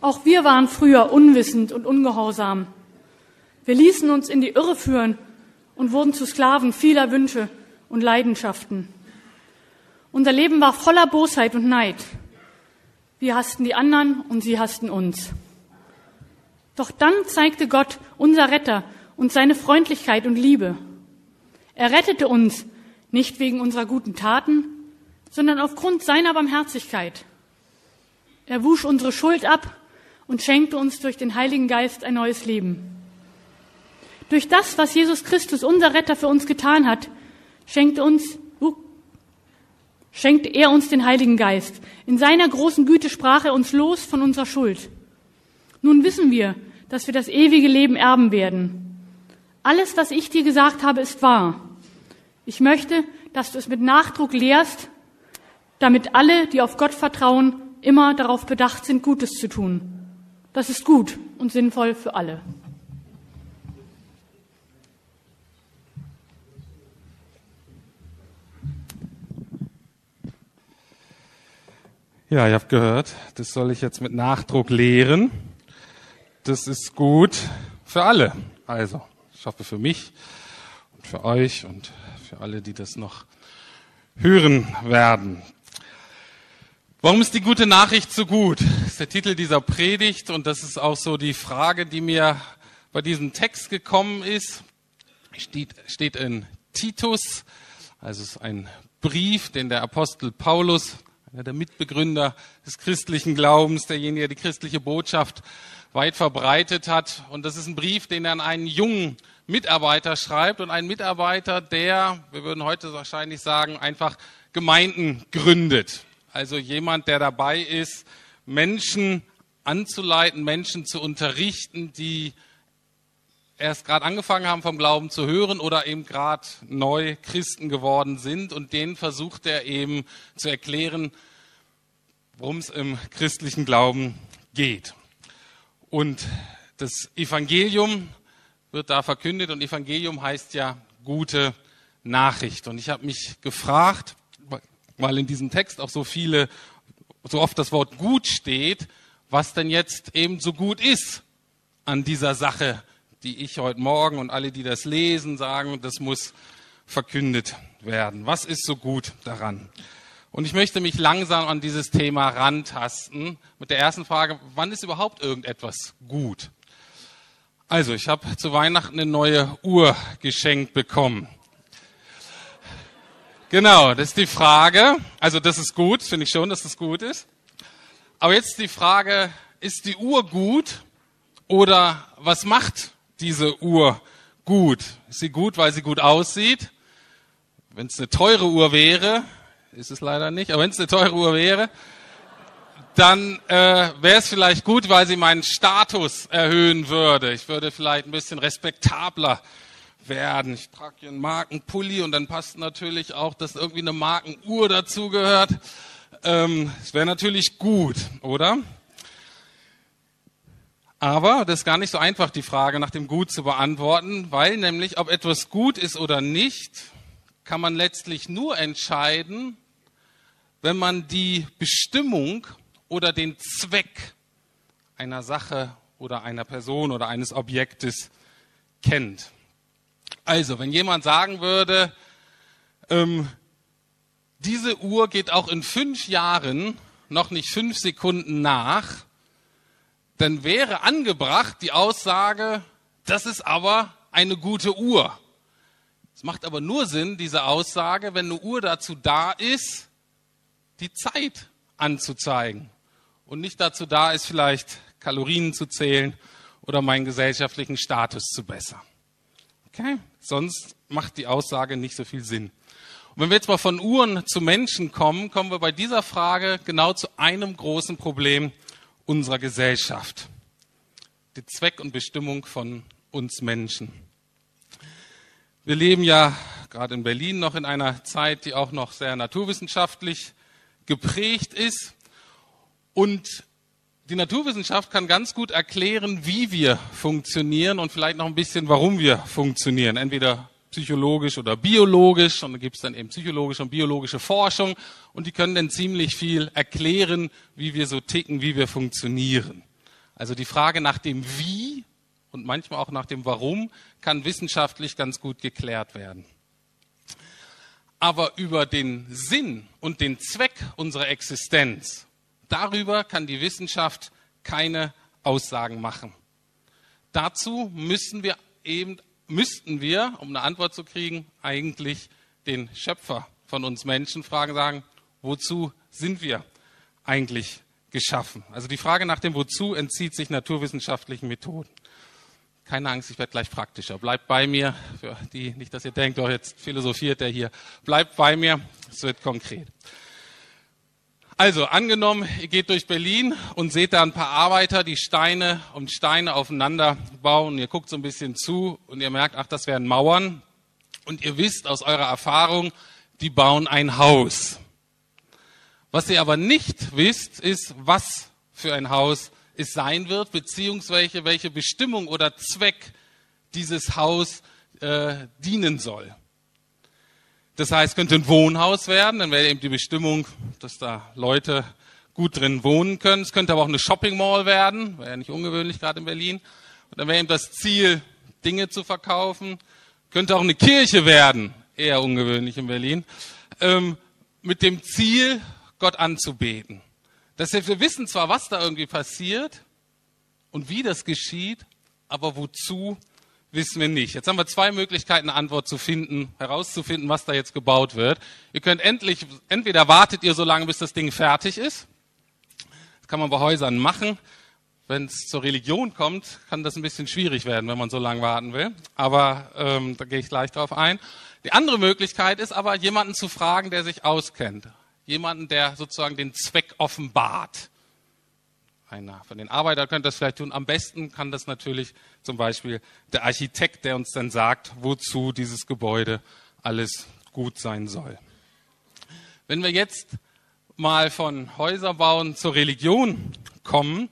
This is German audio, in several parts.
Auch wir waren früher unwissend und ungehorsam. Wir ließen uns in die Irre führen und wurden zu Sklaven vieler Wünsche und Leidenschaften. Unser Leben war voller Bosheit und Neid. Wir hassten die anderen und sie hassten uns. Doch dann zeigte Gott, unser Retter, uns seine Freundlichkeit und Liebe. Er rettete uns nicht wegen unserer guten Taten, sondern aufgrund seiner Barmherzigkeit. Er wusch unsere Schuld ab und schenkte uns durch den Heiligen Geist ein neues Leben. Durch das, was Jesus Christus, unser Retter, für uns getan hat, schenkte uns, uh, schenkte er uns den Heiligen Geist. In seiner großen Güte sprach er uns los von unserer Schuld. Nun wissen wir, dass wir das ewige Leben erben werden. Alles, was ich dir gesagt habe, ist wahr. Ich möchte, dass du es mit Nachdruck lehrst, damit alle, die auf Gott vertrauen, immer darauf bedacht sind, Gutes zu tun. Das ist gut und sinnvoll für alle. Ja, ihr habt gehört, das soll ich jetzt mit Nachdruck lehren. Das ist gut für alle. Also, ich hoffe für mich und für euch und für alle, die das noch hören werden. Warum ist die gute Nachricht so gut? Der Titel dieser Predigt und das ist auch so die Frage, die mir bei diesem Text gekommen ist. Steht, steht in Titus, also es ist ein Brief, den der Apostel Paulus einer der Mitbegründer des christlichen Glaubens, derjenige, der die christliche Botschaft weit verbreitet hat. Und das ist ein Brief, den er an einen jungen Mitarbeiter schreibt und einen Mitarbeiter, der, wir würden heute wahrscheinlich sagen, einfach Gemeinden gründet. Also jemand, der dabei ist, Menschen anzuleiten, Menschen zu unterrichten, die erst gerade angefangen haben vom Glauben zu hören oder eben gerade neu Christen geworden sind und denen versucht er eben zu erklären, worum es im christlichen Glauben geht. Und das Evangelium wird da verkündet und Evangelium heißt ja gute Nachricht. Und ich habe mich gefragt, weil in diesem Text auch so viele, so oft das Wort gut steht, was denn jetzt eben so gut ist an dieser Sache die ich heute Morgen und alle, die das lesen, sagen, das muss verkündet werden. Was ist so gut daran? Und ich möchte mich langsam an dieses Thema rantasten mit der ersten Frage, wann ist überhaupt irgendetwas gut? Also, ich habe zu Weihnachten eine neue Uhr geschenkt bekommen. Genau, das ist die Frage. Also, das ist gut, finde ich schon, dass das gut ist. Aber jetzt die Frage, ist die Uhr gut oder was macht diese Uhr gut? Ist sie gut, weil sie gut aussieht? Wenn es eine teure Uhr wäre, ist es leider nicht, aber wenn es eine teure Uhr wäre, dann äh, wäre es vielleicht gut, weil sie meinen Status erhöhen würde. Ich würde vielleicht ein bisschen respektabler werden. Ich trage hier einen Markenpulli und dann passt natürlich auch, dass irgendwie eine Markenuhr dazugehört. Ähm, es wäre natürlich gut, oder? Aber das ist gar nicht so einfach, die Frage nach dem Gut zu beantworten, weil nämlich, ob etwas gut ist oder nicht, kann man letztlich nur entscheiden, wenn man die Bestimmung oder den Zweck einer Sache oder einer Person oder eines Objektes kennt. Also, wenn jemand sagen würde, ähm, diese Uhr geht auch in fünf Jahren noch nicht fünf Sekunden nach, dann wäre angebracht die Aussage, das ist aber eine gute Uhr. Es macht aber nur Sinn, diese Aussage, wenn eine Uhr dazu da ist, die Zeit anzuzeigen und nicht dazu da ist, vielleicht Kalorien zu zählen oder meinen gesellschaftlichen Status zu bessern. Okay? Sonst macht die Aussage nicht so viel Sinn. Und wenn wir jetzt mal von Uhren zu Menschen kommen, kommen wir bei dieser Frage genau zu einem großen Problem, unserer Gesellschaft. Die Zweck und Bestimmung von uns Menschen. Wir leben ja gerade in Berlin noch in einer Zeit, die auch noch sehr naturwissenschaftlich geprägt ist. Und die Naturwissenschaft kann ganz gut erklären, wie wir funktionieren und vielleicht noch ein bisschen, warum wir funktionieren. Entweder psychologisch oder biologisch und da gibt es dann eben psychologische und biologische Forschung und die können dann ziemlich viel erklären, wie wir so ticken, wie wir funktionieren. Also die Frage nach dem Wie und manchmal auch nach dem Warum kann wissenschaftlich ganz gut geklärt werden. Aber über den Sinn und den Zweck unserer Existenz, darüber kann die Wissenschaft keine Aussagen machen. Dazu müssen wir eben, müssten wir, um eine Antwort zu kriegen, eigentlich den Schöpfer von uns Menschen fragen, sagen, wozu sind wir eigentlich geschaffen? Also die Frage nach dem Wozu entzieht sich naturwissenschaftlichen Methoden. Keine Angst, ich werde gleich praktischer. Bleibt bei mir, für die, nicht, dass ihr denkt, doch jetzt philosophiert der hier. Bleibt bei mir, es wird konkret. Also, angenommen, ihr geht durch Berlin und seht da ein paar Arbeiter, die Steine um Steine aufeinander bauen. Ihr guckt so ein bisschen zu und ihr merkt, ach, das wären Mauern. Und ihr wisst aus eurer Erfahrung, die bauen ein Haus. Was ihr aber nicht wisst, ist, was für ein Haus es sein wird, beziehungsweise welche Bestimmung oder Zweck dieses Haus äh, dienen soll. Das heißt, könnte ein Wohnhaus werden, dann wäre eben die Bestimmung, dass da Leute gut drin wohnen können. Es könnte aber auch eine Shopping Mall werden, wäre ja nicht ungewöhnlich gerade in Berlin. Und dann wäre eben das Ziel, Dinge zu verkaufen. Könnte auch eine Kirche werden, eher ungewöhnlich in Berlin, ähm, mit dem Ziel, Gott anzubeten. Das wir wissen zwar, was da irgendwie passiert und wie das geschieht, aber wozu wissen wir nicht. Jetzt haben wir zwei Möglichkeiten, eine Antwort zu finden, herauszufinden, was da jetzt gebaut wird. Ihr könnt endlich, entweder wartet ihr so lange, bis das Ding fertig ist. Das kann man bei Häusern machen. Wenn es zur Religion kommt, kann das ein bisschen schwierig werden, wenn man so lange warten will. Aber ähm, da gehe ich gleich drauf ein. Die andere Möglichkeit ist aber, jemanden zu fragen, der sich auskennt jemanden, der sozusagen den Zweck offenbart. Einer von den Arbeitern könnte das vielleicht tun. Am besten kann das natürlich zum Beispiel der Architekt, der uns dann sagt, wozu dieses Gebäude alles gut sein soll. Wenn wir jetzt mal von Häuserbauen zur Religion kommen,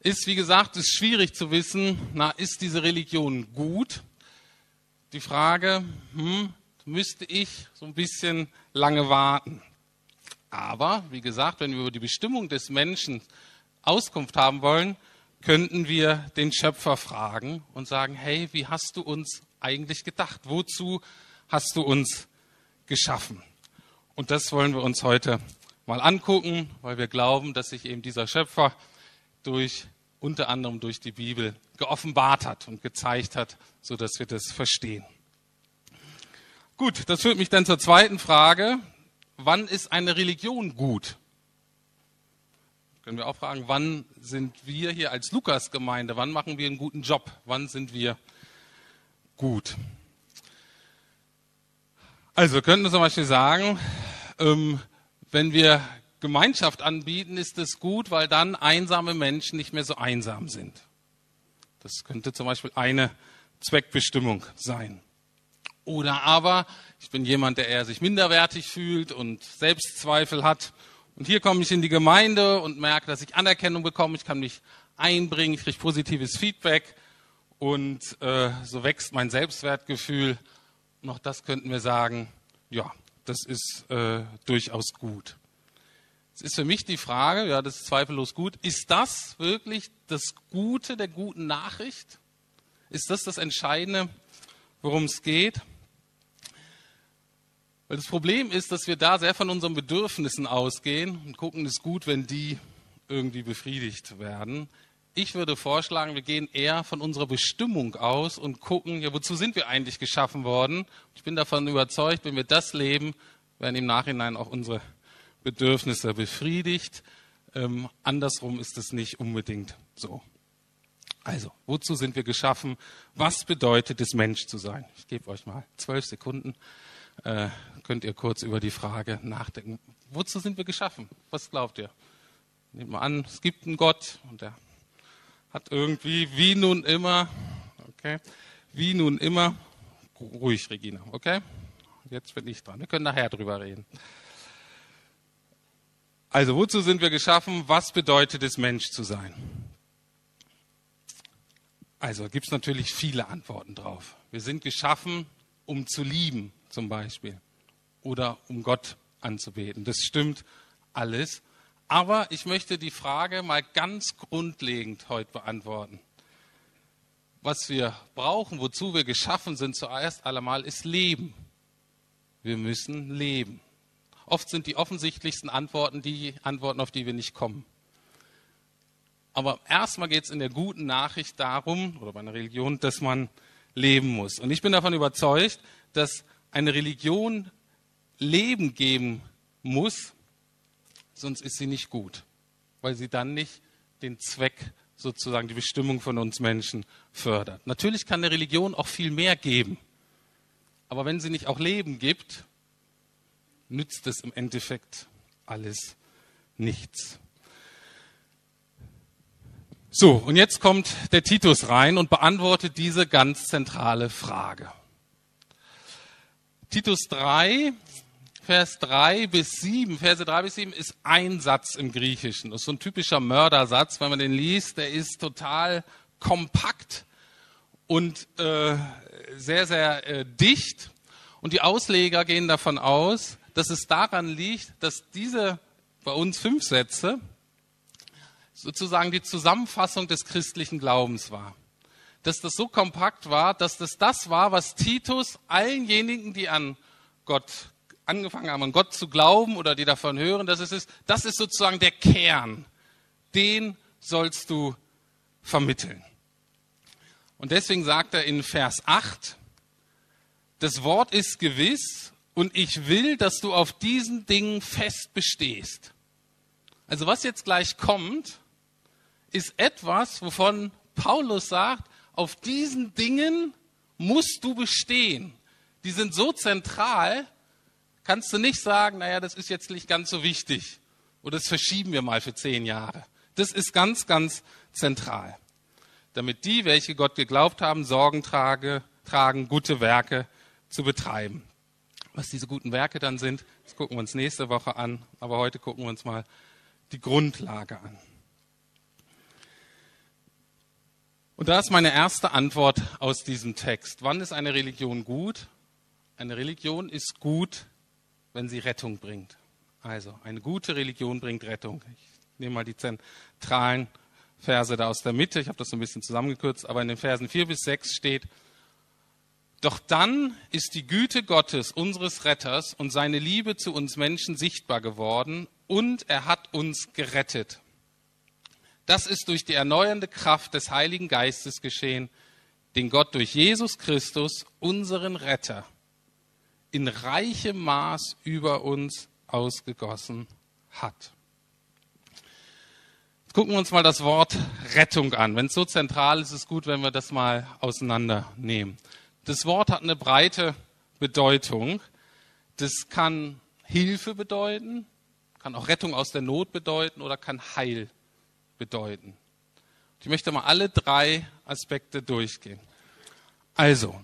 ist, wie gesagt, es schwierig zu wissen, na, ist diese Religion gut? Die Frage, hm, müsste ich so ein bisschen lange warten. Aber, wie gesagt, wenn wir über die Bestimmung des Menschen Auskunft haben wollen, könnten wir den Schöpfer fragen und sagen, hey, wie hast du uns eigentlich gedacht? Wozu hast du uns geschaffen? Und das wollen wir uns heute mal angucken, weil wir glauben, dass sich eben dieser Schöpfer durch unter anderem durch die Bibel geoffenbart hat und gezeigt hat, so dass wir das verstehen. Gut, das führt mich dann zur zweiten Frage, wann ist eine Religion gut? Können wir auch fragen, wann sind wir hier als Lukas-Gemeinde, wann machen wir einen guten Job? Wann sind wir gut? Also wir könnten zum Beispiel sagen, ähm, wenn wir Gemeinschaft anbieten, ist es gut, weil dann einsame Menschen nicht mehr so einsam sind. Das könnte zum Beispiel eine Zweckbestimmung sein. Oder aber ich bin jemand, der eher sich minderwertig fühlt und Selbstzweifel hat. Und hier komme ich in die Gemeinde und merke, dass ich Anerkennung bekomme. Ich kann mich einbringen, ich kriege positives Feedback und äh, so wächst mein Selbstwertgefühl. Und auch das könnten wir sagen, ja, das ist äh, durchaus gut. Es ist für mich die Frage, ja, das ist zweifellos gut, ist das wirklich das Gute der guten Nachricht? Ist das das Entscheidende, worum es geht? Weil das Problem ist, dass wir da sehr von unseren Bedürfnissen ausgehen und gucken, es ist gut, wenn die irgendwie befriedigt werden. Ich würde vorschlagen, wir gehen eher von unserer Bestimmung aus und gucken, ja, wozu sind wir eigentlich geschaffen worden? Ich bin davon überzeugt, wenn wir das leben, werden im Nachhinein auch unsere Bedürfnisse befriedigt. Ähm, andersrum ist es nicht unbedingt so. Also, wozu sind wir geschaffen? Was bedeutet es, Mensch zu sein? Ich gebe euch mal zwölf Sekunden äh, könnt ihr kurz über die Frage nachdenken. Wozu sind wir geschaffen? Was glaubt ihr? Nehmt mal an, es gibt einen Gott und der hat irgendwie, wie nun immer, okay, wie nun immer, ruhig, Regina, okay? Jetzt bin ich dran. Wir können nachher drüber reden. Also, wozu sind wir geschaffen? Was bedeutet es, Mensch zu sein? Also, gibt es natürlich viele Antworten drauf. Wir sind geschaffen, um zu lieben, zum Beispiel oder um Gott anzubeten. Das stimmt alles. Aber ich möchte die Frage mal ganz grundlegend heute beantworten. Was wir brauchen, wozu wir geschaffen sind, zuerst allemal, ist Leben. Wir müssen leben. Oft sind die offensichtlichsten Antworten die Antworten, auf die wir nicht kommen. Aber erstmal geht es in der guten Nachricht darum, oder bei einer Religion, dass man leben muss. Und ich bin davon überzeugt, dass eine Religion Leben geben muss, sonst ist sie nicht gut, weil sie dann nicht den Zweck, sozusagen die Bestimmung von uns Menschen fördert. Natürlich kann eine Religion auch viel mehr geben, aber wenn sie nicht auch Leben gibt, nützt es im Endeffekt alles nichts. So, und jetzt kommt der Titus rein und beantwortet diese ganz zentrale Frage. Titus 3, Vers 3 bis 7, Verse 3 bis 7 ist ein Satz im Griechischen. Das ist so ein typischer Mördersatz, wenn man den liest, der ist total kompakt und äh, sehr, sehr äh, dicht. Und die Ausleger gehen davon aus, dass es daran liegt, dass diese bei uns fünf Sätze sozusagen die Zusammenfassung des christlichen Glaubens war. Dass das so kompakt war, dass das das war, was Titus allenjenigen, die an Gott angefangen haben, an Gott zu glauben oder die davon hören, dass es ist, das ist sozusagen der Kern. Den sollst du vermitteln. Und deswegen sagt er in Vers 8, das Wort ist gewiss und ich will, dass du auf diesen Dingen fest bestehst. Also was jetzt gleich kommt, ist etwas, wovon Paulus sagt, auf diesen Dingen musst du bestehen. Die sind so zentral, kannst du nicht sagen, naja, das ist jetzt nicht ganz so wichtig oder das verschieben wir mal für zehn Jahre. Das ist ganz, ganz zentral. Damit die, welche Gott geglaubt haben, Sorgen trage, tragen, gute Werke zu betreiben. Was diese guten Werke dann sind, das gucken wir uns nächste Woche an, aber heute gucken wir uns mal die Grundlage an. Und da ist meine erste Antwort aus diesem Text. Wann ist eine Religion gut? Eine Religion ist gut, wenn sie Rettung bringt. Also, eine gute Religion bringt Rettung. Ich nehme mal die zentralen Verse da aus der Mitte. Ich habe das so ein bisschen zusammengekürzt, aber in den Versen 4 bis 6 steht, doch dann ist die Güte Gottes, unseres Retters, und seine Liebe zu uns Menschen sichtbar geworden und er hat uns gerettet. Das ist durch die erneuernde Kraft des Heiligen Geistes geschehen, den Gott durch Jesus Christus, unseren Retter, in reichem Maß über uns ausgegossen hat. Jetzt gucken wir uns mal das Wort Rettung an. Wenn es so zentral ist, ist es gut, wenn wir das mal auseinandernehmen. Das Wort hat eine breite Bedeutung. Das kann Hilfe bedeuten, kann auch Rettung aus der Not bedeuten oder kann Heil bedeuten. Ich möchte mal alle drei Aspekte durchgehen. Also,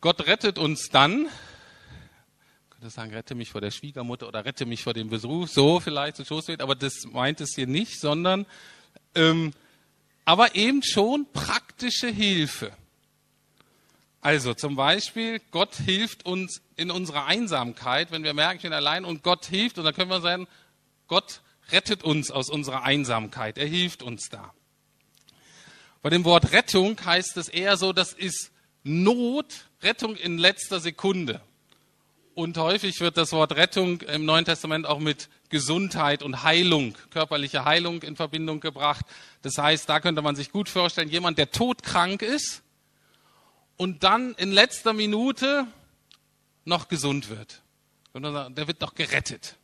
Gott rettet uns dann, ich könnte sagen, rette mich vor der Schwiegermutter oder rette mich vor dem Besuch, so vielleicht so Schoß wird, aber das meint es hier nicht, sondern ähm, aber eben schon praktische Hilfe. Also zum Beispiel, Gott hilft uns in unserer Einsamkeit, wenn wir merken, ich bin allein und Gott hilft, und dann können wir sagen, Gott rettet uns aus unserer Einsamkeit, er hilft uns da. Bei dem Wort Rettung heißt es eher so, das ist Not, Rettung in letzter Sekunde. Und häufig wird das Wort Rettung im Neuen Testament auch mit Gesundheit und Heilung, körperliche Heilung in Verbindung gebracht. Das heißt, da könnte man sich gut vorstellen, jemand, der todkrank ist und dann in letzter Minute noch gesund wird. Der wird doch gerettet.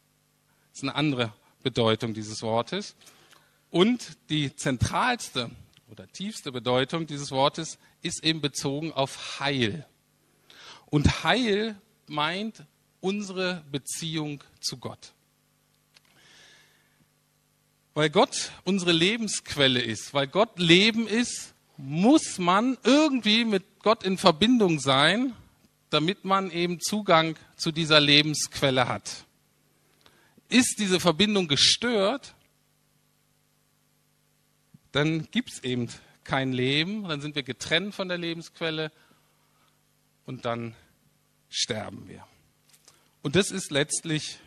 Das ist eine andere Bedeutung dieses Wortes. Und die zentralste oder tiefste Bedeutung dieses Wortes ist eben bezogen auf Heil. Und Heil meint unsere Beziehung zu Gott. Weil Gott unsere Lebensquelle ist, weil Gott Leben ist, muss man irgendwie mit Gott in Verbindung sein, damit man eben Zugang zu dieser Lebensquelle hat. Ist diese Verbindung gestört, dann gibt es eben kein Leben, dann sind wir getrennt von der Lebensquelle und dann sterben wir. Und das ist letztlich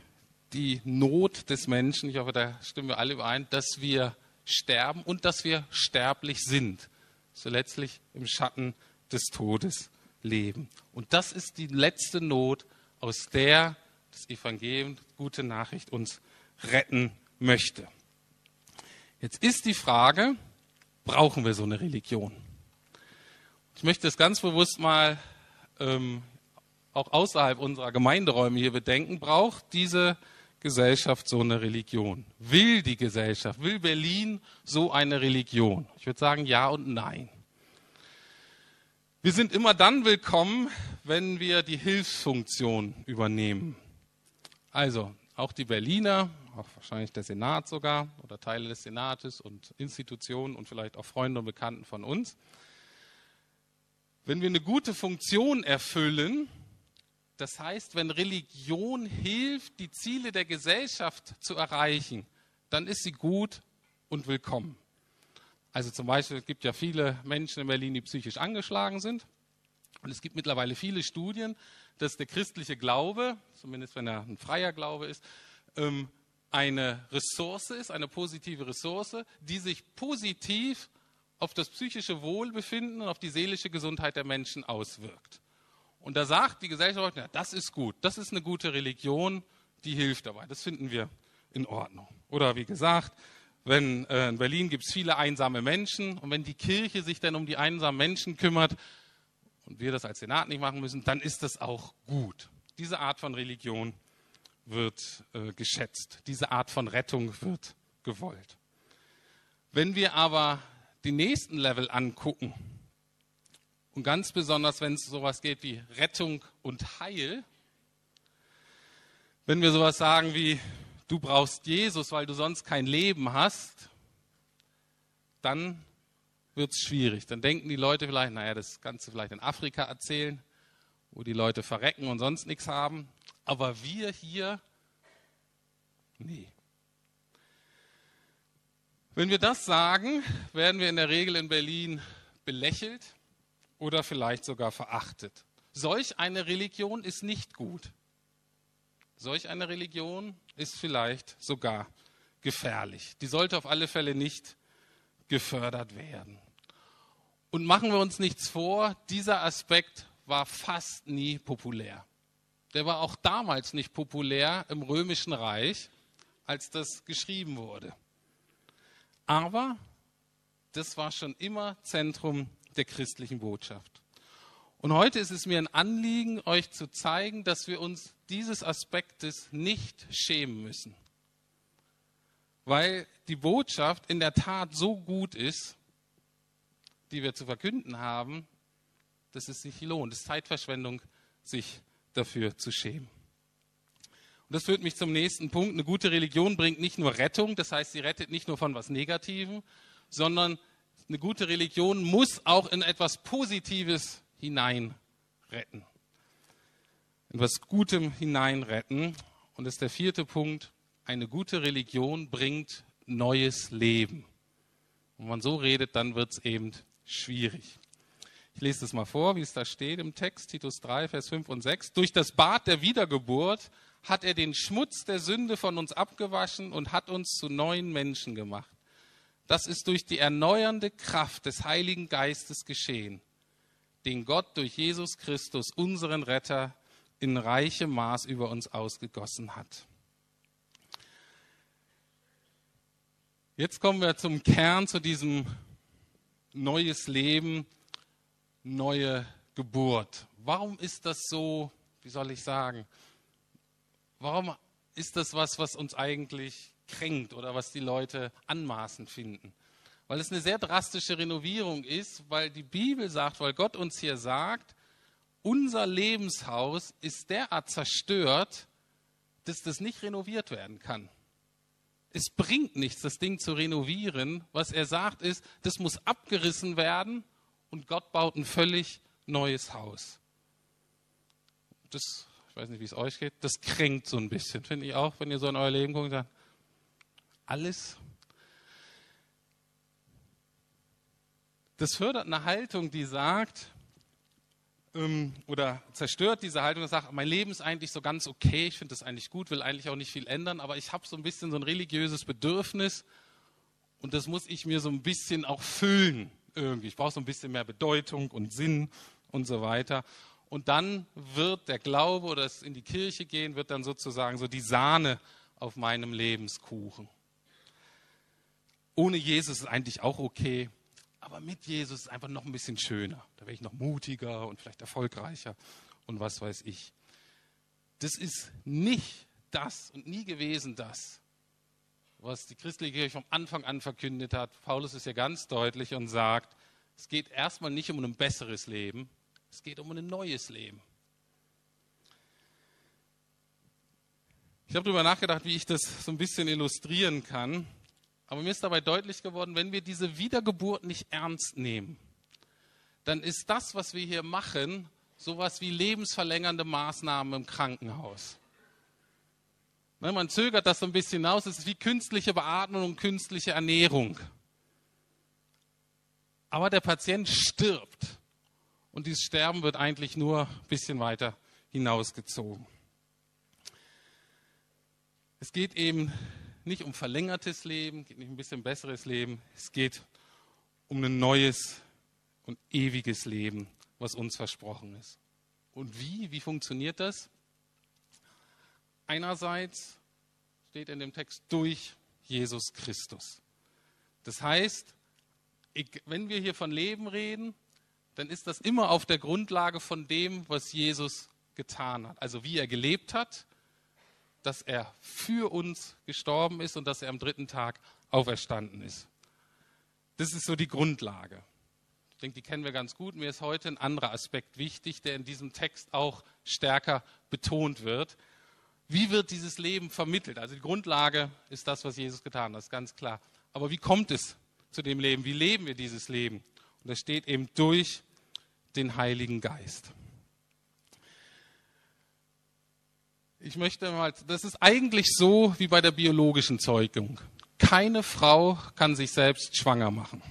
die Not des Menschen, ich hoffe, da stimmen wir alle überein, dass wir sterben und dass wir sterblich sind. So letztlich im Schatten des Todes leben. Und das ist die letzte Not, aus der das Evangelium, gute Nachricht uns retten möchte. Jetzt ist die Frage, brauchen wir so eine Religion? Ich möchte es ganz bewusst mal ähm, auch außerhalb unserer Gemeinderäume hier bedenken, braucht diese Gesellschaft so eine Religion? Will die Gesellschaft, will Berlin so eine Religion? Ich würde sagen ja und nein. Wir sind immer dann willkommen, wenn wir die Hilfsfunktion übernehmen. Also auch die Berliner, auch wahrscheinlich der Senat sogar oder Teile des Senates und Institutionen und vielleicht auch Freunde und Bekannten von uns. Wenn wir eine gute Funktion erfüllen, das heißt, wenn Religion hilft, die Ziele der Gesellschaft zu erreichen, dann ist sie gut und willkommen. Also zum Beispiel, es gibt ja viele Menschen in Berlin, die psychisch angeschlagen sind. Und es gibt mittlerweile viele Studien, dass der christliche Glaube, zumindest wenn er ein freier Glaube ist, ähm, eine Ressource ist, eine positive Ressource, die sich positiv auf das psychische Wohlbefinden und auf die seelische Gesundheit der Menschen auswirkt. Und da sagt die Gesellschaft, ja, das ist gut, das ist eine gute Religion, die hilft dabei. Das finden wir in Ordnung. Oder wie gesagt, wenn äh, in Berlin gibt es viele einsame Menschen und wenn die Kirche sich dann um die einsamen Menschen kümmert und wir das als Senat nicht machen müssen, dann ist das auch gut. Diese Art von Religion wird äh, geschätzt. Diese Art von Rettung wird gewollt. Wenn wir aber die nächsten Level angucken, und ganz besonders, wenn es sowas geht wie Rettung und Heil, wenn wir sowas sagen wie, du brauchst Jesus, weil du sonst kein Leben hast, dann wird es schwierig. Dann denken die Leute vielleicht, naja, das du vielleicht in Afrika erzählen, wo die Leute verrecken und sonst nichts haben. Aber wir hier, nee. Wenn wir das sagen, werden wir in der Regel in Berlin belächelt oder vielleicht sogar verachtet. Solch eine Religion ist nicht gut. Solch eine Religion ist vielleicht sogar gefährlich. Die sollte auf alle Fälle nicht gefördert werden. Und machen wir uns nichts vor, dieser Aspekt war fast nie populär. Der war auch damals nicht populär im römischen Reich, als das geschrieben wurde. Aber das war schon immer Zentrum der christlichen Botschaft. Und heute ist es mir ein Anliegen, euch zu zeigen, dass wir uns dieses Aspektes nicht schämen müssen. Weil die Botschaft in der Tat so gut ist, die wir zu verkünden haben, dass es sich lohnt. Es ist Zeitverschwendung, sich dafür zu schämen. Und das führt mich zum nächsten Punkt. Eine gute Religion bringt nicht nur Rettung, das heißt, sie rettet nicht nur von was Negativem, sondern eine gute Religion muss auch in etwas Positives hineinretten. In etwas Gutem hineinretten. Und das ist der vierte Punkt. Eine gute Religion bringt neues Leben. Wenn man so redet, dann wird es eben schwierig. Ich lese das mal vor, wie es da steht im Text, Titus 3, Vers 5 und 6. Durch das Bad der Wiedergeburt hat er den Schmutz der Sünde von uns abgewaschen und hat uns zu neuen Menschen gemacht. Das ist durch die erneuernde Kraft des Heiligen Geistes geschehen, den Gott durch Jesus Christus, unseren Retter, in reichem Maß über uns ausgegossen hat. Jetzt kommen wir zum Kern, zu diesem neues Leben, neue Geburt. Warum ist das so, wie soll ich sagen, warum ist das was, was uns eigentlich kränkt oder was die Leute anmaßend finden. Weil es eine sehr drastische Renovierung ist, weil die Bibel sagt, weil Gott uns hier sagt, unser Lebenshaus ist derart zerstört, dass das nicht renoviert werden kann. Es bringt nichts, das Ding zu renovieren. Was er sagt ist, das muss abgerissen werden und Gott baut ein völlig neues Haus. Das, ich weiß nicht, wie es euch geht, das kränkt so ein bisschen, finde ich auch, wenn ihr so in euer Leben guckt und sagt, alles. Das fördert eine Haltung, die sagt, ähm, oder zerstört diese Haltung und sagt, mein Leben ist eigentlich so ganz okay, ich finde das eigentlich gut, will eigentlich auch nicht viel ändern, aber ich habe so ein bisschen so ein religiöses Bedürfnis und das muss ich mir so ein bisschen auch füllen irgendwie. Ich brauche so ein bisschen mehr Bedeutung und Sinn und so weiter. Und dann wird der Glaube oder das in die Kirche gehen, wird dann sozusagen so die Sahne auf meinem Lebenskuchen. Ohne Jesus ist eigentlich auch okay, aber mit Jesus ist einfach noch ein bisschen schöner. Da wäre ich noch mutiger und vielleicht erfolgreicher und was weiß ich. Das ist nicht das und nie gewesen das, was die christliche Kirche vom Anfang an verkündet hat. Paulus ist ja ganz deutlich und sagt, es geht erstmal nicht um ein besseres Leben, es geht um ein neues Leben. Ich habe darüber nachgedacht, wie ich das so ein bisschen illustrieren kann. Aber mir ist dabei deutlich geworden, wenn wir diese Wiedergeburt nicht ernst nehmen, dann ist das, was wir hier machen, sowas wie lebensverlängernde Maßnahmen im Krankenhaus. Ne, man zögert das so ein bisschen aus, es ist wie künstliche Beatmung und künstliche Ernährung. Aber der Patient stirbt und dieses Sterben wird eigentlich nur ein bisschen weiter hinausgezogen. Es geht eben nicht um verlängertes Leben, geht nicht um ein bisschen besseres Leben, es geht um ein neues und ewiges Leben, was uns versprochen ist. Und wie? Wie funktioniert das? Einerseits steht in dem Text durch Jesus Christus. Das heißt, wenn wir hier von Leben reden, dann ist das immer auf der Grundlage von dem, was Jesus getan hat. Also wie er gelebt hat, dass er für uns gestorben ist und dass er am dritten Tag auferstanden ist. Das ist so die Grundlage. Ich denke, die kennen wir ganz gut. Mir ist heute ein anderer Aspekt wichtig, der in diesem Text auch stärker betont wird. Wie wird dieses Leben vermittelt? Also die Grundlage ist das, was Jesus getan hat, ist ganz klar. Aber wie kommt es zu dem Leben? Wie leben wir dieses Leben? Und das steht eben durch den Heiligen Geist. Ich möchte mal, das ist eigentlich so wie bei der biologischen Zeugung. Keine Frau kann sich selbst schwanger machen.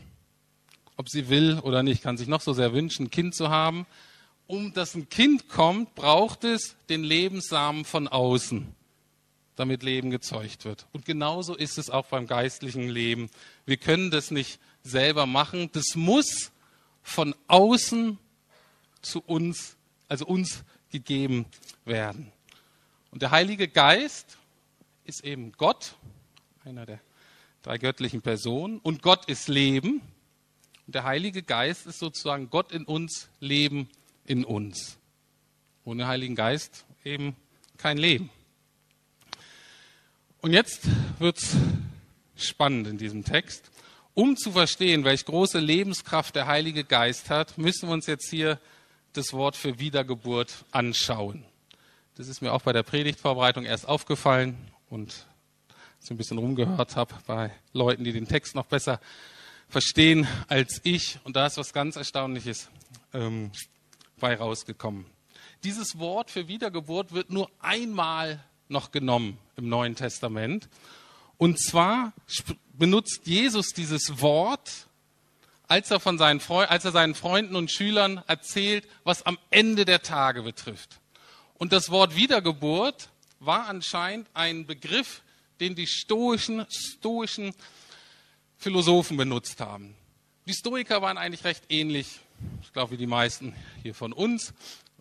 Ob sie will oder nicht, kann sich noch so sehr wünschen, ein Kind zu haben. Um dass ein Kind kommt, braucht es den Lebenssamen von außen, damit Leben gezeugt wird. Und genauso ist es auch beim geistlichen Leben. Wir können das nicht selber machen. Das muss von außen zu uns, also uns gegeben werden. Und der Heilige Geist ist eben Gott, einer der drei göttlichen Personen. Und Gott ist Leben. Und der Heilige Geist ist sozusagen Gott in uns, Leben in uns. Ohne Heiligen Geist eben kein Leben. Und jetzt wird es spannend in diesem Text. Um zu verstehen, welche große Lebenskraft der Heilige Geist hat, müssen wir uns jetzt hier das Wort für Wiedergeburt anschauen. Das ist mir auch bei der Predigtvorbereitung erst aufgefallen und so ein bisschen rumgehört habe bei Leuten, die den Text noch besser verstehen als ich. Und da ist was ganz Erstaunliches ähm, bei rausgekommen. Dieses Wort für Wiedergeburt wird nur einmal noch genommen im Neuen Testament. Und zwar benutzt Jesus dieses Wort, als er, von seinen als er seinen Freunden und Schülern erzählt, was am Ende der Tage betrifft. Und das Wort Wiedergeburt war anscheinend ein Begriff, den die stoischen, stoischen Philosophen benutzt haben. Die Stoiker waren eigentlich recht ähnlich, ich glaube, wie die meisten hier von uns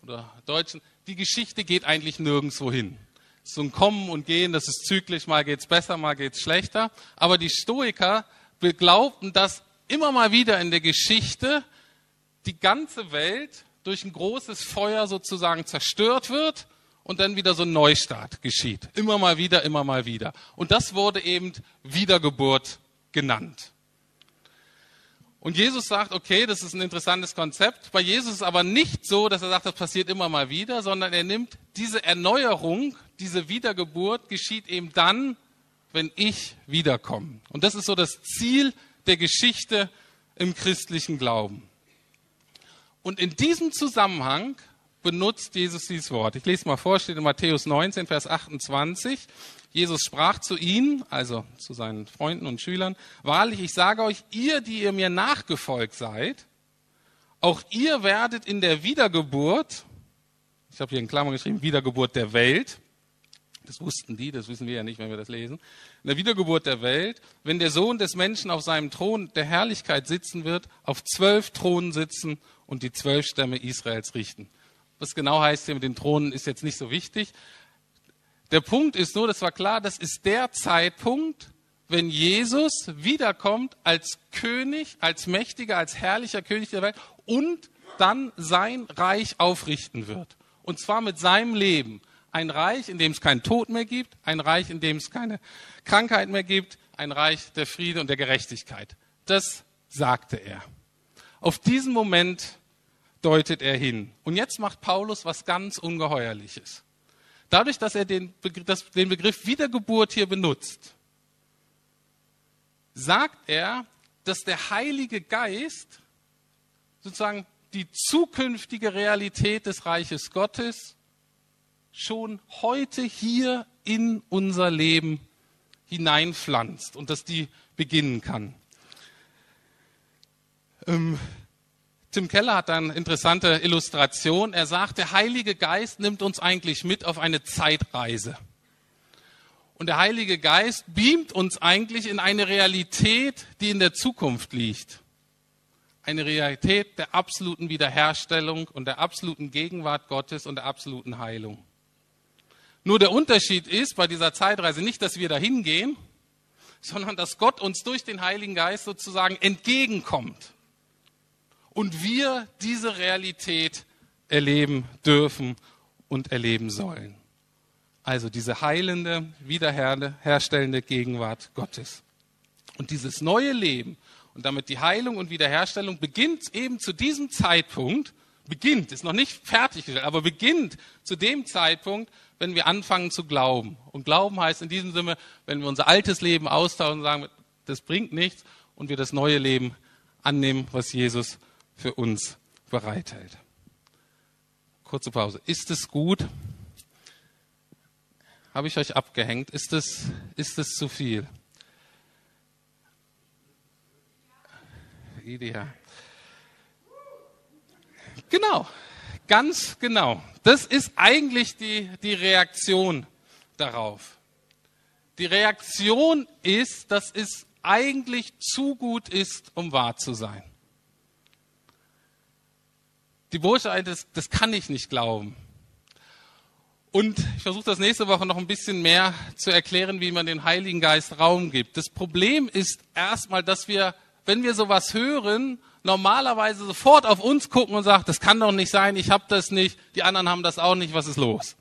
oder Deutschen. Die Geschichte geht eigentlich nirgendwo hin. So ein Kommen und Gehen, das ist zyklisch, mal geht's besser, mal geht's schlechter. Aber die Stoiker glaubten, dass immer mal wieder in der Geschichte die ganze Welt durch ein großes Feuer sozusagen zerstört wird und dann wieder so ein Neustart geschieht. Immer mal wieder, immer mal wieder. Und das wurde eben Wiedergeburt genannt. Und Jesus sagt, okay, das ist ein interessantes Konzept. Bei Jesus ist aber nicht so, dass er sagt, das passiert immer mal wieder, sondern er nimmt diese Erneuerung, diese Wiedergeburt geschieht eben dann, wenn ich wiederkomme. Und das ist so das Ziel der Geschichte im christlichen Glauben. Und in diesem Zusammenhang benutzt Jesus dieses Wort. Ich lese mal vor, steht in Matthäus 19, Vers 28. Jesus sprach zu ihnen, also zu seinen Freunden und Schülern, wahrlich, ich sage euch, ihr, die ihr mir nachgefolgt seid, auch ihr werdet in der Wiedergeburt, ich habe hier in Klammern geschrieben, Wiedergeburt der Welt, das wussten die, das wissen wir ja nicht, wenn wir das lesen, in der Wiedergeburt der Welt, wenn der Sohn des Menschen auf seinem Thron der Herrlichkeit sitzen wird, auf zwölf Thronen sitzen und die zwölf Stämme Israels richten. Was genau heißt hier mit den Thronen, ist jetzt nicht so wichtig. Der Punkt ist nur, das war klar, das ist der Zeitpunkt, wenn Jesus wiederkommt als König, als mächtiger, als herrlicher König der Welt und dann sein Reich aufrichten wird. Und zwar mit seinem Leben. Ein Reich, in dem es keinen Tod mehr gibt, ein Reich, in dem es keine Krankheit mehr gibt, ein Reich der Friede und der Gerechtigkeit. Das sagte er. Auf diesen Moment deutet er hin. Und jetzt macht Paulus was ganz Ungeheuerliches. Dadurch, dass er den Begriff, den Begriff Wiedergeburt hier benutzt, sagt er, dass der Heilige Geist sozusagen die zukünftige Realität des Reiches Gottes schon heute hier in unser Leben hineinpflanzt und dass die beginnen kann. Ähm, Tim Keller hat eine interessante Illustration. Er sagt, der Heilige Geist nimmt uns eigentlich mit auf eine Zeitreise. Und der Heilige Geist beamt uns eigentlich in eine Realität, die in der Zukunft liegt. Eine Realität der absoluten Wiederherstellung und der absoluten Gegenwart Gottes und der absoluten Heilung. Nur der Unterschied ist bei dieser Zeitreise nicht, dass wir dahin gehen, sondern dass Gott uns durch den Heiligen Geist sozusagen entgegenkommt und wir diese Realität erleben dürfen und erleben sollen. Also diese heilende, wiederherstellende Gegenwart Gottes. Und dieses neue Leben und damit die Heilung und Wiederherstellung beginnt eben zu diesem Zeitpunkt, beginnt, ist noch nicht fertiggestellt, aber beginnt zu dem Zeitpunkt, wenn wir anfangen zu glauben. Und glauben heißt in diesem Sinne, wenn wir unser altes Leben austauschen und sagen, das bringt nichts und wir das neue Leben annehmen, was Jesus für uns bereithält. Kurze Pause. Ist es gut? Habe ich euch abgehängt? Ist es, ist es zu viel? Ideal. Genau, ganz genau. Das ist eigentlich die, die Reaktion darauf. Die Reaktion ist, dass es eigentlich zu gut ist, um wahr zu sein. Die Botschaft ist, das kann ich nicht glauben. Und ich versuche das nächste Woche noch ein bisschen mehr zu erklären, wie man dem Heiligen Geist Raum gibt. Das Problem ist erstmal, dass wir, wenn wir sowas hören, normalerweise sofort auf uns gucken und sagen, das kann doch nicht sein, ich habe das nicht, die anderen haben das auch nicht, was ist los?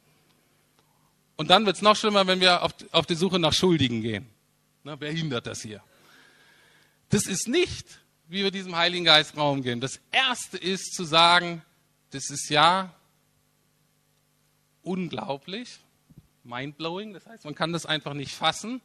Und dann wird es noch schlimmer, wenn wir auf, auf die Suche nach Schuldigen gehen. Na, wer hindert das hier? Das ist nicht, wie wir diesem Heiligen Geist Raum geben. Das Erste ist zu sagen, das ist ja unglaublich, mindblowing, das heißt, man kann das einfach nicht fassen.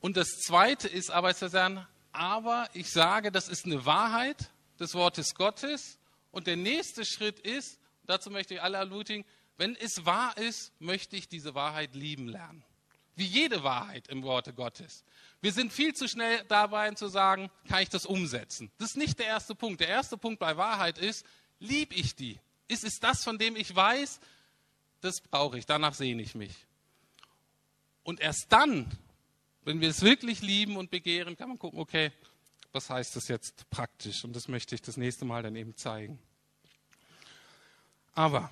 Und das Zweite ist aber zu sagen, aber ich sage, das ist eine Wahrheit des Wortes Gottes. Und der nächste Schritt ist, dazu möchte ich alle ermutigen, wenn es wahr ist, möchte ich diese Wahrheit lieben lernen. Wie jede Wahrheit im Worte Gottes. Wir sind viel zu schnell dabei zu sagen, kann ich das umsetzen? Das ist nicht der erste Punkt. Der erste Punkt bei Wahrheit ist, lieb ich die? Ist es das, von dem ich weiß, das brauche ich, danach sehne ich mich. Und erst dann, wenn wir es wirklich lieben und begehren, kann man gucken, okay, was heißt das jetzt praktisch? Und das möchte ich das nächste Mal dann eben zeigen. Aber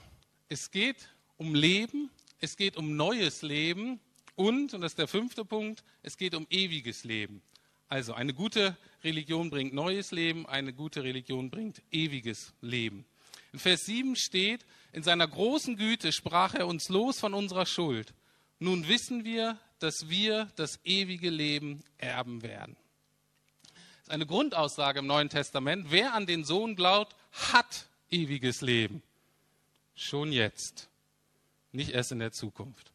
es geht um Leben, es geht um neues Leben und, und das ist der fünfte Punkt, es geht um ewiges Leben. Also eine gute Religion bringt neues Leben, eine gute Religion bringt ewiges Leben. In Vers 7 steht, in seiner großen Güte sprach er uns los von unserer Schuld. Nun wissen wir, dass wir das ewige Leben erben werden. Das ist eine Grundaussage im Neuen Testament. Wer an den Sohn glaubt, hat ewiges Leben. Schon jetzt, nicht erst in der Zukunft.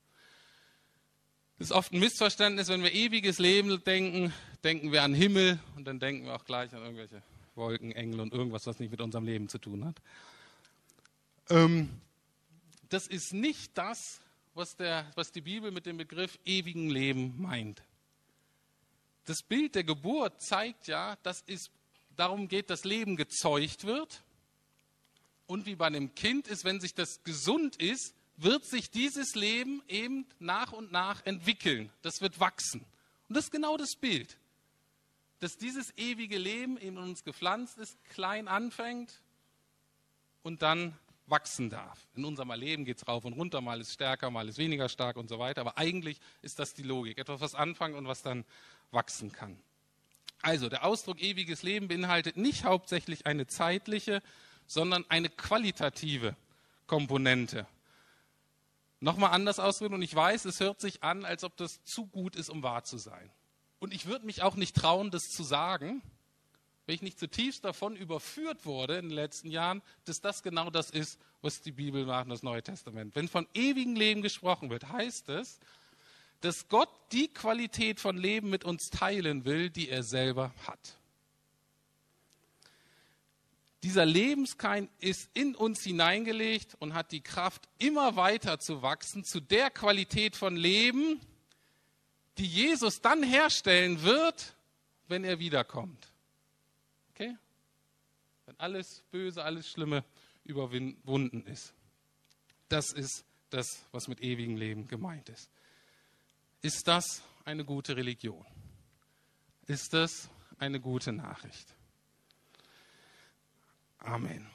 Das ist oft ein Missverständnis, wenn wir ewiges Leben denken, denken wir an Himmel und dann denken wir auch gleich an irgendwelche Wolken, Engel und irgendwas, was nicht mit unserem Leben zu tun hat. Ähm, das ist nicht das, was, der, was die Bibel mit dem Begriff ewigen Leben meint. Das Bild der Geburt zeigt ja, dass es darum geht, dass Leben gezeugt wird Und wie bei einem Kind ist, wenn sich das gesund ist, wird sich dieses Leben eben nach und nach entwickeln. Das wird wachsen. Und das ist genau das Bild. Dass dieses ewige Leben in uns gepflanzt ist, klein anfängt und dann wachsen darf. In unserem Leben geht es rauf und runter, mal ist stärker, mal ist weniger stark und so weiter. Aber eigentlich ist das die Logik. Etwas, was anfangen und was dann wachsen kann. Also, der Ausdruck ewiges Leben beinhaltet nicht hauptsächlich eine zeitliche, sondern eine qualitative Komponente. Nochmal anders ausdrücken, und ich weiß, es hört sich an, als ob das zu gut ist, um wahr zu sein. Und ich würde mich auch nicht trauen, das zu sagen, wenn ich nicht zutiefst davon überführt wurde in den letzten Jahren, dass das genau das ist, was die Bibel macht, das Neue Testament. Wenn von ewigem Leben gesprochen wird, heißt es, dass Gott die Qualität von Leben mit uns teilen will, die er selber hat. Dieser Lebenskeim ist in uns hineingelegt und hat die Kraft, immer weiter zu wachsen zu der Qualität von Leben, die Jesus dann herstellen wird, wenn er wiederkommt. Alles Böse, alles Schlimme überwunden ist. Das ist das, was mit ewigem Leben gemeint ist. Ist das eine gute Religion? Ist das eine gute Nachricht? Amen.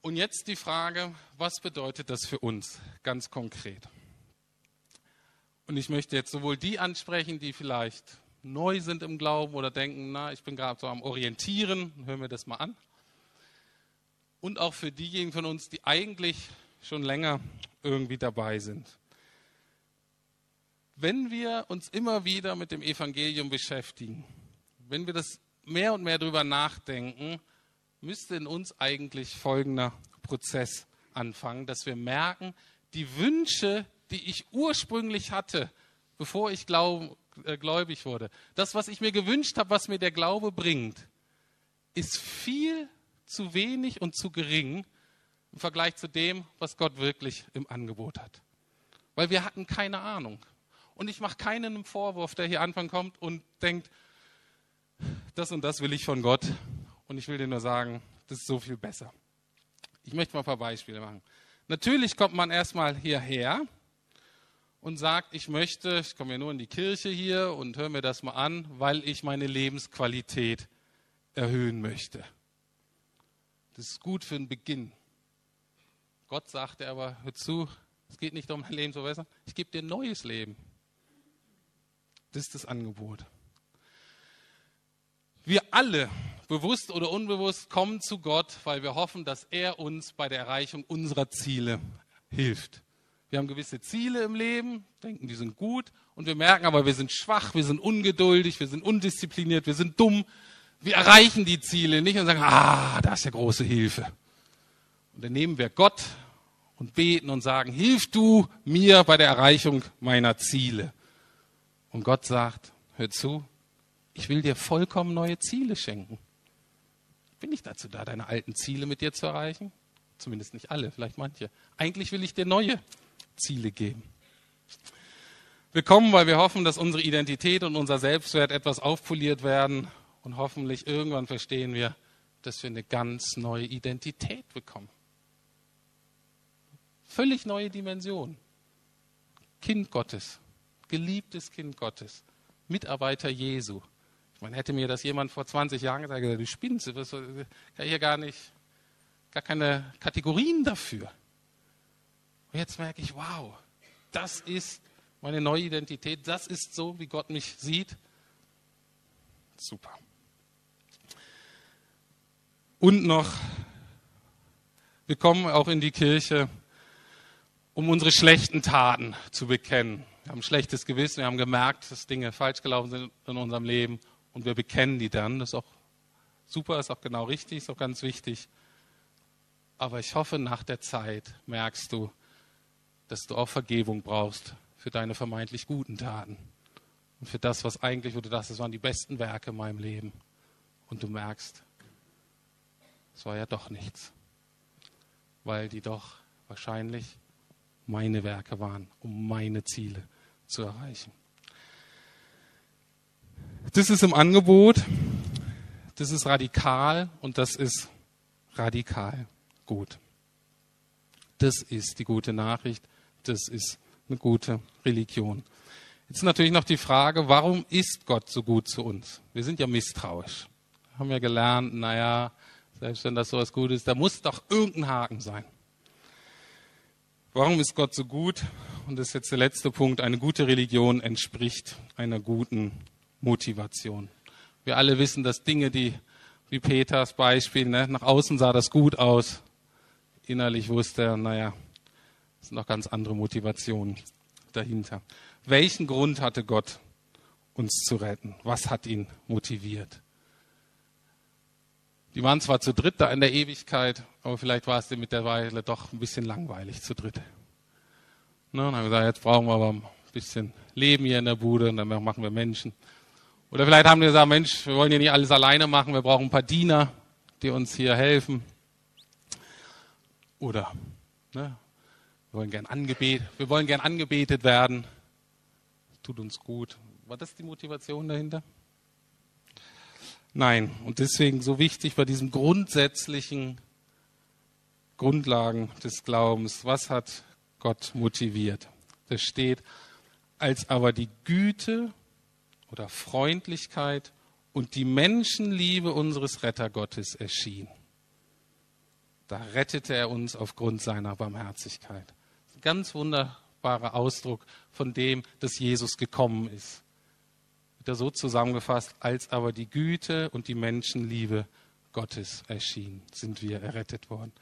Und jetzt die Frage, was bedeutet das für uns ganz konkret? Und ich möchte jetzt sowohl die ansprechen, die vielleicht neu sind im Glauben oder denken, na, ich bin gerade so am Orientieren, hören wir das mal an. Und auch für diejenigen von uns, die eigentlich schon länger irgendwie dabei sind. Wenn wir uns immer wieder mit dem Evangelium beschäftigen, wenn wir das mehr und mehr darüber nachdenken, müsste in uns eigentlich folgender Prozess anfangen, dass wir merken, die Wünsche, die ich ursprünglich hatte, bevor ich glaub, äh, gläubig wurde, das, was ich mir gewünscht habe, was mir der Glaube bringt, ist viel zu wenig und zu gering im Vergleich zu dem, was Gott wirklich im Angebot hat. Weil wir hatten keine Ahnung. Und ich mache keinen einen Vorwurf, der hier Anfang kommt und denkt, das und das will ich von Gott und ich will dir nur sagen, das ist so viel besser. Ich möchte mal ein paar Beispiele machen. Natürlich kommt man erstmal hierher und sagt, ich möchte, ich komme ja nur in die Kirche hier und höre mir das mal an, weil ich meine Lebensqualität erhöhen möchte. Das ist gut für den Beginn. Gott sagte aber, hör zu, es geht nicht um dein Leben zu verbessern, ich gebe dir ein neues Leben. Das ist das Angebot. Wir alle, bewusst oder unbewusst, kommen zu Gott, weil wir hoffen, dass er uns bei der Erreichung unserer Ziele hilft. Wir haben gewisse Ziele im Leben, denken, die sind gut, und wir merken aber, wir sind schwach, wir sind ungeduldig, wir sind undiszipliniert, wir sind dumm. Wir erreichen die Ziele nicht und sagen, ah, da ist ja große Hilfe. Und dann nehmen wir Gott und beten und sagen, hilf du mir bei der Erreichung meiner Ziele. Und Gott sagt, hör zu, ich will dir vollkommen neue Ziele schenken. Bin ich dazu da, deine alten Ziele mit dir zu erreichen? Zumindest nicht alle, vielleicht manche. Eigentlich will ich dir neue Ziele geben. Wir kommen, weil wir hoffen, dass unsere Identität und unser Selbstwert etwas aufpoliert werden und hoffentlich irgendwann verstehen wir, dass wir eine ganz neue Identität bekommen. Völlig neue Dimension. Kind Gottes, geliebtes Kind Gottes, Mitarbeiter Jesu. Man hätte mir das jemand vor 20 Jahren gesagt, du spinnst, du hast hier gar nicht, gar keine Kategorien dafür. Und jetzt merke ich, wow, das ist meine neue Identität, das ist so, wie Gott mich sieht. Super. Und noch, wir kommen auch in die Kirche, um unsere schlechten Taten zu bekennen. Wir haben ein schlechtes Gewissen, wir haben gemerkt, dass Dinge falsch gelaufen sind in unserem Leben und wir bekennen die dann. Das ist auch super, ist auch genau richtig, ist auch ganz wichtig. Aber ich hoffe, nach der Zeit merkst du, dass du auch Vergebung brauchst für deine vermeintlich guten Taten und für das, was eigentlich, wo du dachtest, das waren die besten Werke in meinem Leben. Und du merkst, es war ja doch nichts, weil die doch wahrscheinlich meine Werke waren, um meine Ziele zu erreichen. Das ist im Angebot, das ist radikal und das ist radikal gut. Das ist die gute Nachricht, das ist eine gute Religion. Jetzt natürlich noch die Frage, warum ist Gott so gut zu uns? Wir sind ja misstrauisch. Wir haben ja gelernt, naja, selbst wenn das so was Gutes ist, da muss doch irgendein Haken sein. Warum ist Gott so gut? Und das ist jetzt der letzte Punkt. Eine gute Religion entspricht einer guten Motivation. Wir alle wissen, dass Dinge, die, wie Peters Beispiel, ne, nach außen sah das gut aus, innerlich wusste er, naja, es sind noch ganz andere Motivationen dahinter. Welchen Grund hatte Gott, uns zu retten? Was hat ihn motiviert? Die waren zwar zu dritt da in der Ewigkeit, aber vielleicht war es dem mittlerweile doch ein bisschen langweilig zu dritt. Ne, und haben gesagt, jetzt brauchen wir aber ein bisschen Leben hier in der Bude und dann machen wir Menschen. Oder vielleicht haben wir gesagt, Mensch, wir wollen hier nicht alles alleine machen, wir brauchen ein paar Diener, die uns hier helfen. Oder ne, wir wollen gern angebetet, wir wollen gern angebetet werden. Das tut uns gut. War das die Motivation dahinter? Nein. Und deswegen so wichtig bei diesen grundsätzlichen Grundlagen des Glaubens. Was hat Gott motiviert? Das steht, als aber die Güte oder Freundlichkeit und die Menschenliebe unseres Rettergottes erschien. Da rettete er uns aufgrund seiner Barmherzigkeit. Ganz wunderbarer Ausdruck von dem, dass Jesus gekommen ist. Wieder so zusammengefasst, als aber die Güte und die Menschenliebe Gottes erschien, sind wir errettet worden.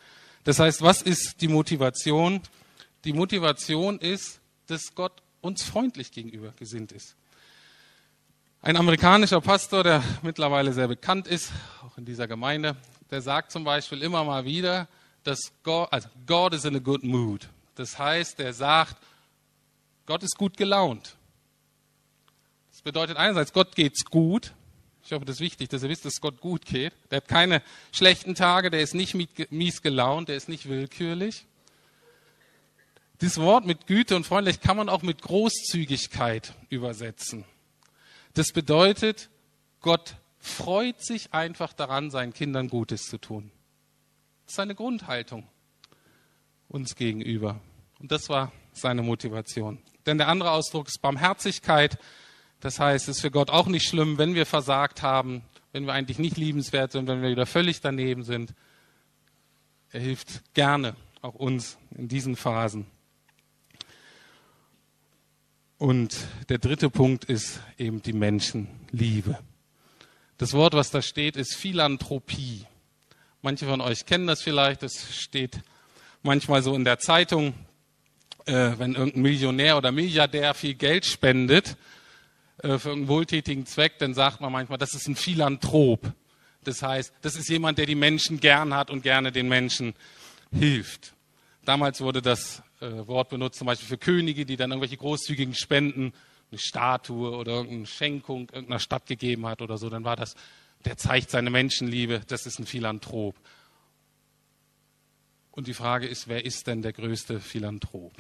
Das heißt, was ist die Motivation? Die Motivation ist, dass Gott uns freundlich gegenüber gesinnt ist. Ein amerikanischer Pastor, der mittlerweile sehr bekannt ist, auch in dieser Gemeinde, der sagt zum Beispiel immer mal wieder, dass God, also God is in a good mood. Das heißt, er sagt, Gott ist gut gelaunt. Das bedeutet einerseits, Gott geht's gut. Ich hoffe, das ist wichtig, dass ihr wisst, dass Gott gut geht. Der hat keine schlechten Tage, der ist nicht mies gelaunt, der ist nicht willkürlich. Dieses Wort mit Güte und freundlich kann man auch mit Großzügigkeit übersetzen. Das bedeutet, Gott freut sich einfach daran, seinen Kindern Gutes zu tun. Das ist seine Grundhaltung uns gegenüber. Und das war seine Motivation. Denn der andere Ausdruck ist Barmherzigkeit. Das heißt, es ist für Gott auch nicht schlimm, wenn wir versagt haben, wenn wir eigentlich nicht liebenswert sind, wenn wir wieder völlig daneben sind. Er hilft gerne auch uns in diesen Phasen. Und der dritte Punkt ist eben die Menschenliebe. Das Wort, was da steht, ist Philanthropie. Manche von euch kennen das vielleicht. Es steht manchmal so in der Zeitung, äh, wenn irgendein Millionär oder Milliardär viel Geld spendet äh, für einen wohltätigen Zweck, dann sagt man manchmal, das ist ein Philanthrop. Das heißt, das ist jemand, der die Menschen gern hat und gerne den Menschen hilft. Damals wurde das äh, Wort benutzt, zum Beispiel für Könige, die dann irgendwelche großzügigen Spenden eine Statue oder irgendeine Schenkung irgendeiner Stadt gegeben hat oder so, dann war das, der zeigt seine Menschenliebe, das ist ein Philanthrop. Und die Frage ist, wer ist denn der größte Philanthrop?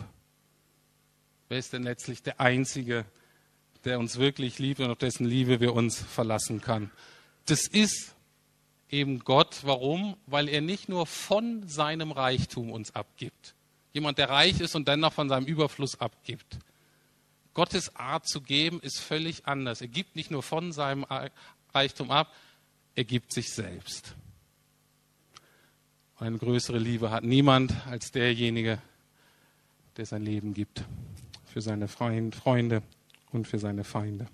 Wer ist denn letztlich der Einzige, der uns wirklich liebt und auf dessen Liebe wir uns verlassen können? Das ist eben Gott. Warum? Weil er nicht nur von seinem Reichtum uns abgibt. Jemand, der reich ist und dennoch von seinem Überfluss abgibt. Gottes Art zu geben ist völlig anders. Er gibt nicht nur von seinem Reichtum ab, er gibt sich selbst. Eine größere Liebe hat niemand als derjenige, der sein Leben gibt für seine Freunde und für seine Feinde.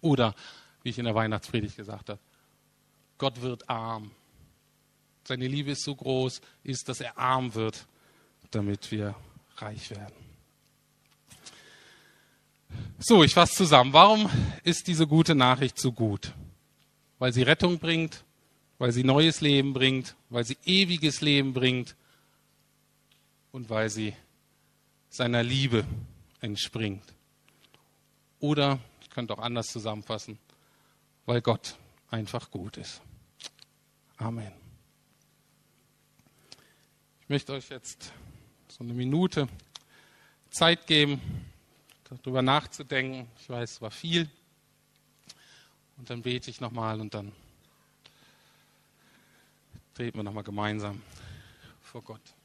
Oder, wie ich in der Weihnachtspredigt gesagt habe, Gott wird arm. Seine Liebe ist so groß, ist, dass er arm wird, damit wir reich werden. So, ich fasse zusammen. Warum ist diese gute Nachricht so gut? Weil sie Rettung bringt, weil sie neues Leben bringt, weil sie ewiges Leben bringt und weil sie seiner Liebe entspringt. Oder, ich könnte auch anders zusammenfassen, weil Gott einfach gut ist. Amen. Ich möchte euch jetzt so eine Minute Zeit geben, darüber nachzudenken. Ich weiß, es war viel. Und dann bete ich nochmal und dann Treten wir nochmal gemeinsam vor Gott.